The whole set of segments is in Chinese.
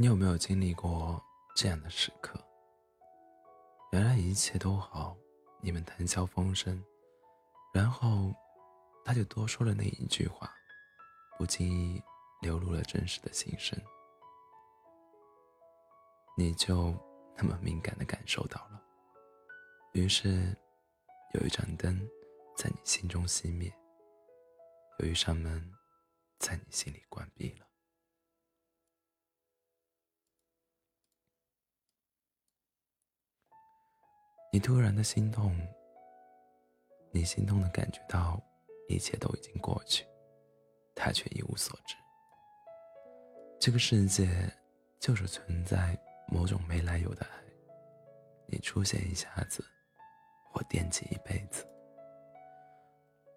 你有没有经历过这样的时刻？原来一切都好，你们谈笑风生，然后他就多说了那一句话，不经意流露了真实的心声，你就那么敏感的感受到了。于是，有一盏灯在你心中熄灭，有一扇门在你心里关闭了。你突然的心痛，你心痛的感觉到一切都已经过去，他却一无所知。这个世界就是存在某种没来由的爱，你出现一下子，我惦记一辈子。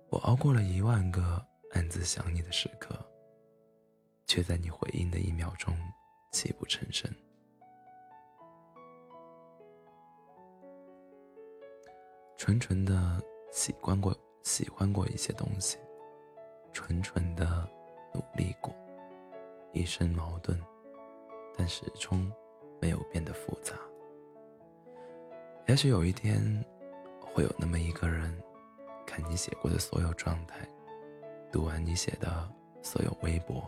我熬过了一万个暗自想你的时刻，却在你回应的一秒钟泣不成声。纯纯的喜欢过，喜欢过一些东西，纯纯的努力过，一生矛盾，但始终没有变得复杂。也许有一天，会有那么一个人，看你写过的所有状态，读完你写的所有微博，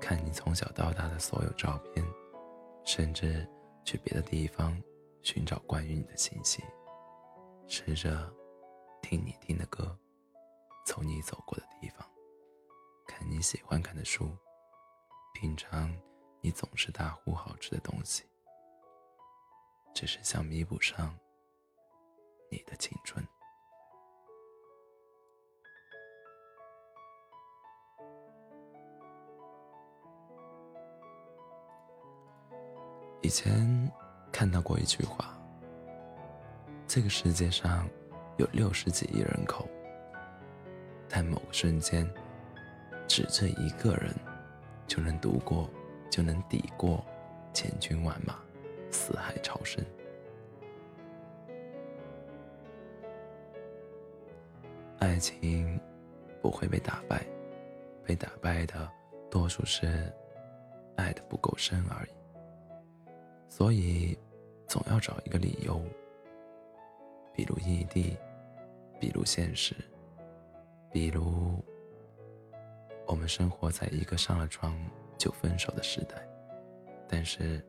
看你从小到大的所有照片，甚至去别的地方寻找关于你的信息。试着听你听的歌，走你走过的地方，看你喜欢看的书，品尝你总是大呼好吃的东西，只是想弥补上你的青春。以前看到过一句话。这个世界上有六十几亿人口，但某个瞬间，只这一个人就能读过，就能抵过千军万马，四海潮生。爱情不会被打败，被打败的多数是爱的不够深而已。所以，总要找一个理由。比如异地，比如现实，比如我们生活在一个上了床就分手的时代。但是，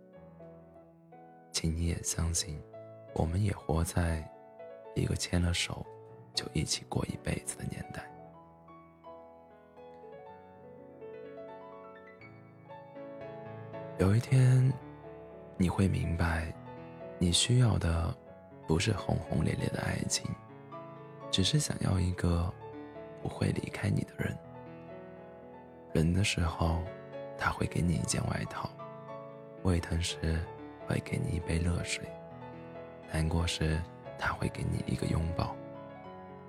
请你也相信，我们也活在一个牵了手就一起过一辈子的年代。有一天，你会明白，你需要的。不是轰轰烈烈的爱情，只是想要一个不会离开你的人。冷的时候，他会给你一件外套；胃疼时，会给你一杯热水；难过时，他会给你一个拥抱。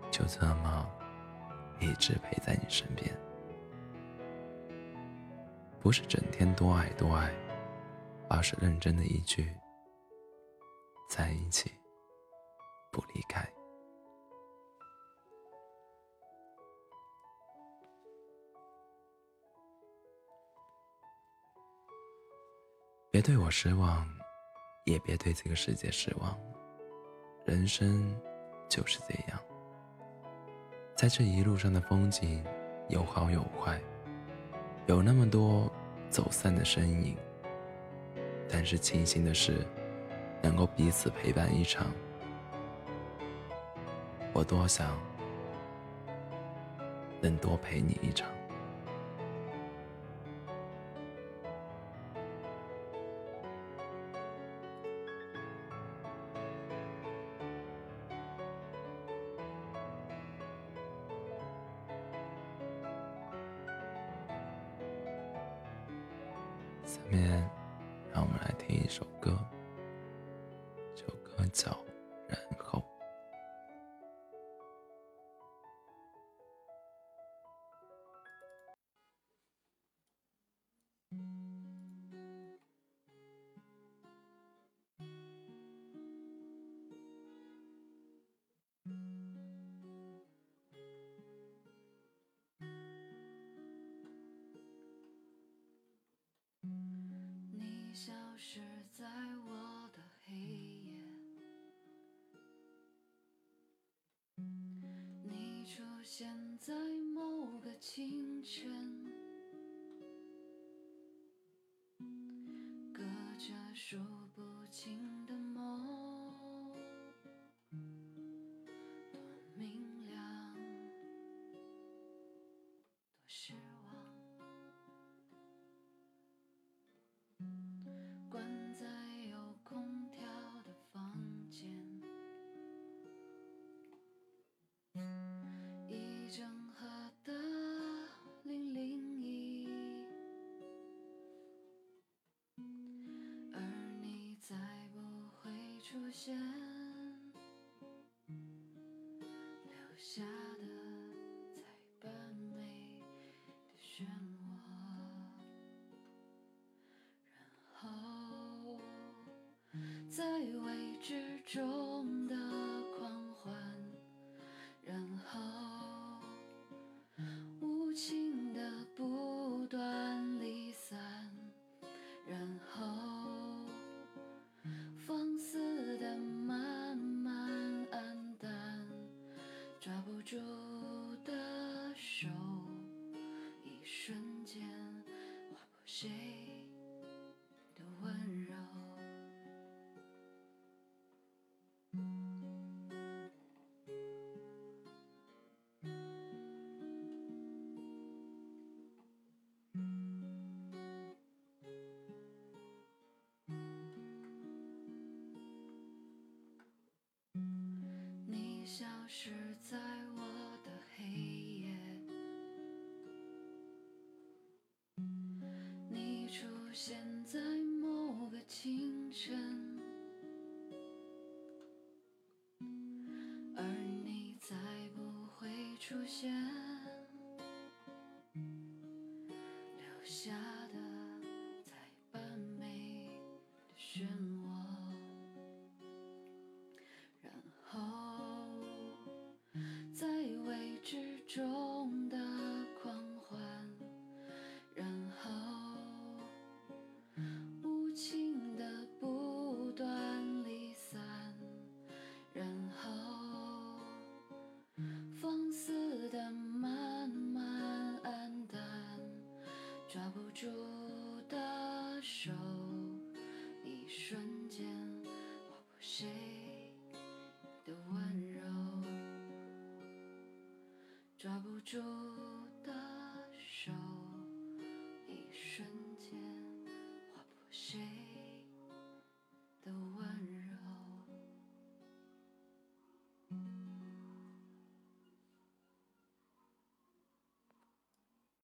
就这么一直陪在你身边，不是整天多爱多爱，而是认真的一句在一起。不离开，别对我失望，也别对这个世界失望。人生就是这样，在这一路上的风景有好有坏，有那么多走散的身影。但是庆幸的是，能够彼此陪伴一场。我多想能多陪你一场。下面，让我们来听一首歌，这首歌叫。出现在某个清晨，隔着数不清。线，留下。抓不住的手一瞬间划破谁出现在某个清晨而你再不会出现。show.